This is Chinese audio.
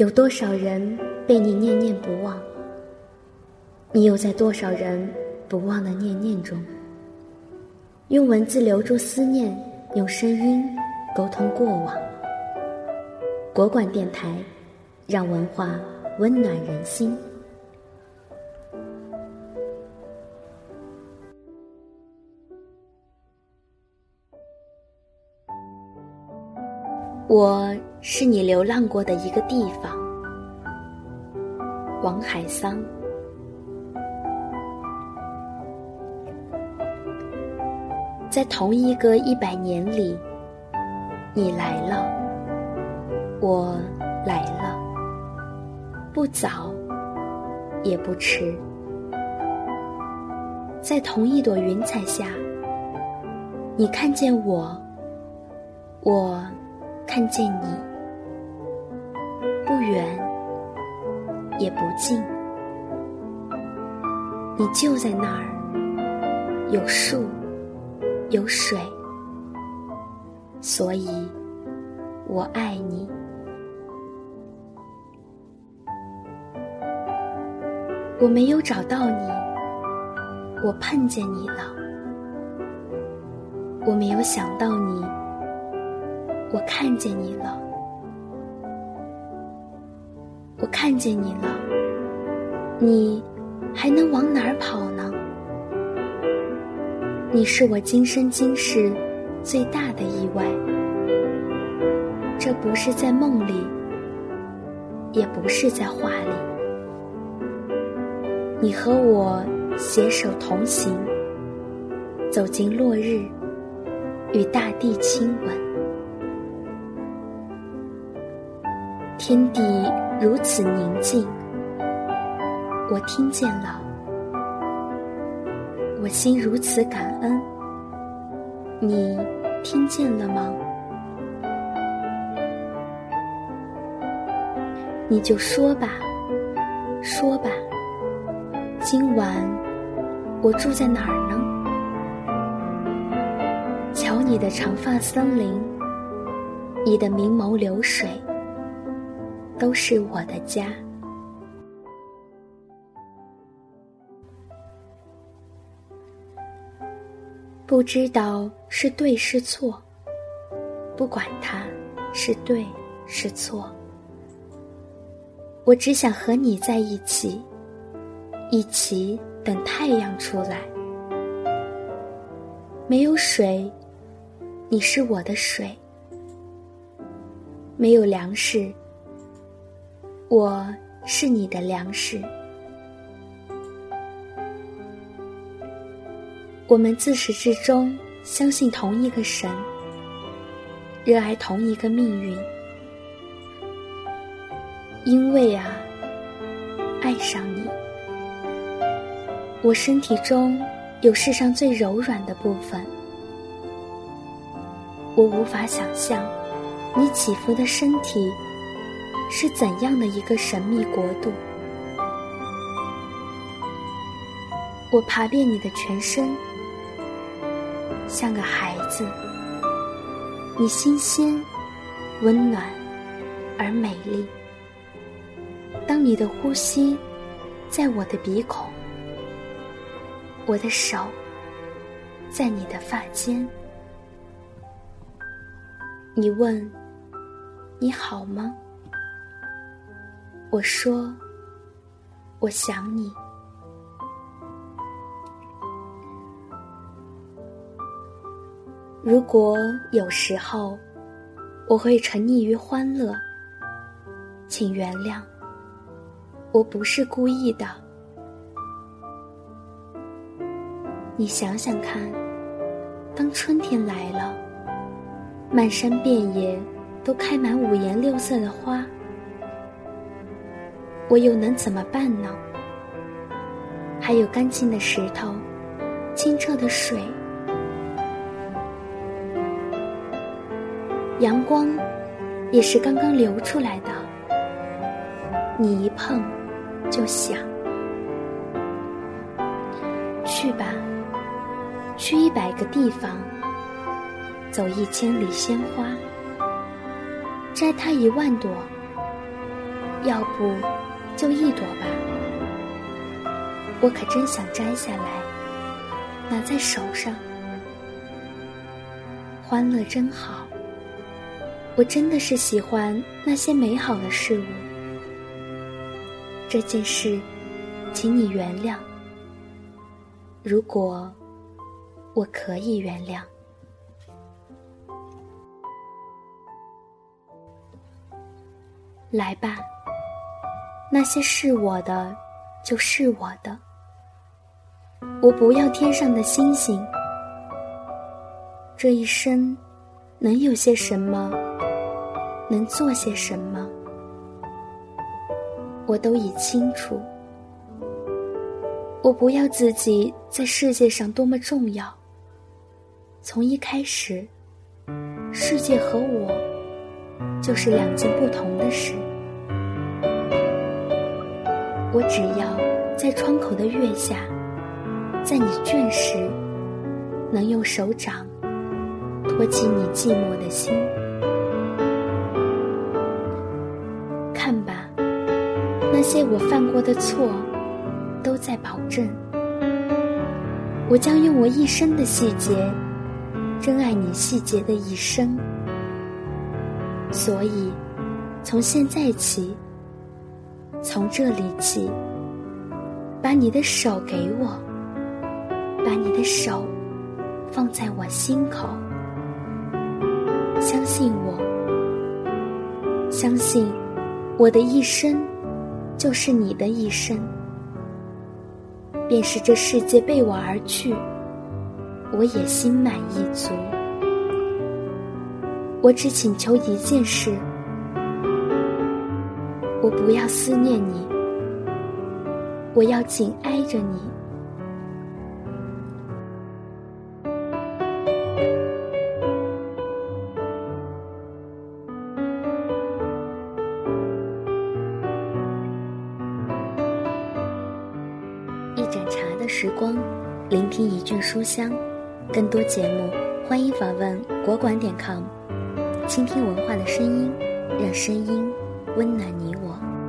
有多少人被你念念不忘？你又在多少人不忘的念念中，用文字留住思念，用声音沟通过往。国馆电台，让文化温暖人心。我是你流浪过的一个地方，王海桑。在同一个一百年里，你来了，我来了，不早，也不迟。在同一朵云彩下，你看见我，我。看见你，不远也不近，你就在那儿，有树，有水，所以我爱你。我没有找到你，我碰见你了，我没有想到你。我看见你了，我看见你了，你还能往哪儿跑呢？你是我今生今世最大的意外，这不是在梦里，也不是在画里。你和我携手同行，走进落日，与大地亲吻。天地如此宁静，我听见了；我心如此感恩，你听见了吗？你就说吧，说吧，今晚我住在哪儿呢？瞧你的长发森林，你的明眸流水。都是我的家。不知道是对是错，不管它是对是错，我只想和你在一起，一起等太阳出来。没有水，你是我的水；没有粮食。我是你的粮食，我们自始至终相信同一个神，热爱同一个命运。因为啊，爱上你，我身体中有世上最柔软的部分，我无法想象你起伏的身体。是怎样的一个神秘国度？我爬遍你的全身，像个孩子。你新鲜、温暖而美丽。当你的呼吸在我的鼻孔，我的手在你的发间。你问：你好吗？我说：“我想你。如果有时候我会沉溺于欢乐，请原谅，我不是故意的。你想想看，当春天来了，漫山遍野都开满五颜六色的花。”我又能怎么办呢？还有干净的石头，清澈的水，阳光也是刚刚流出来的。你一碰就响。去吧，去一百个地方，走一千里鲜花，摘它一万朵。要不就一朵吧。我可真想摘下来，拿在手上。欢乐真好，我真的是喜欢那些美好的事物。这件事，请你原谅。如果我可以原谅，来吧，那些是我的，就是我的。我不要天上的星星，这一生能有些什么，能做些什么，我都已清楚。我不要自己在世界上多么重要，从一开始，世界和我就是两件不同的事。我只要在窗口的月下。在你倦时，能用手掌托起你寂寞的心。看吧，那些我犯过的错，都在保证。我将用我一生的细节，珍爱你细节的一生。所以，从现在起，从这里起，把你的手给我。把你的手放在我心口，相信我，相信我的一生就是你的一生，便是这世界背我而去，我也心满意足。我只请求一件事，我不要思念你，我要紧挨着你。一盏茶的时光，聆听一卷书香。更多节目，欢迎访问国馆点 com，倾听文化的声音，让声音温暖你我。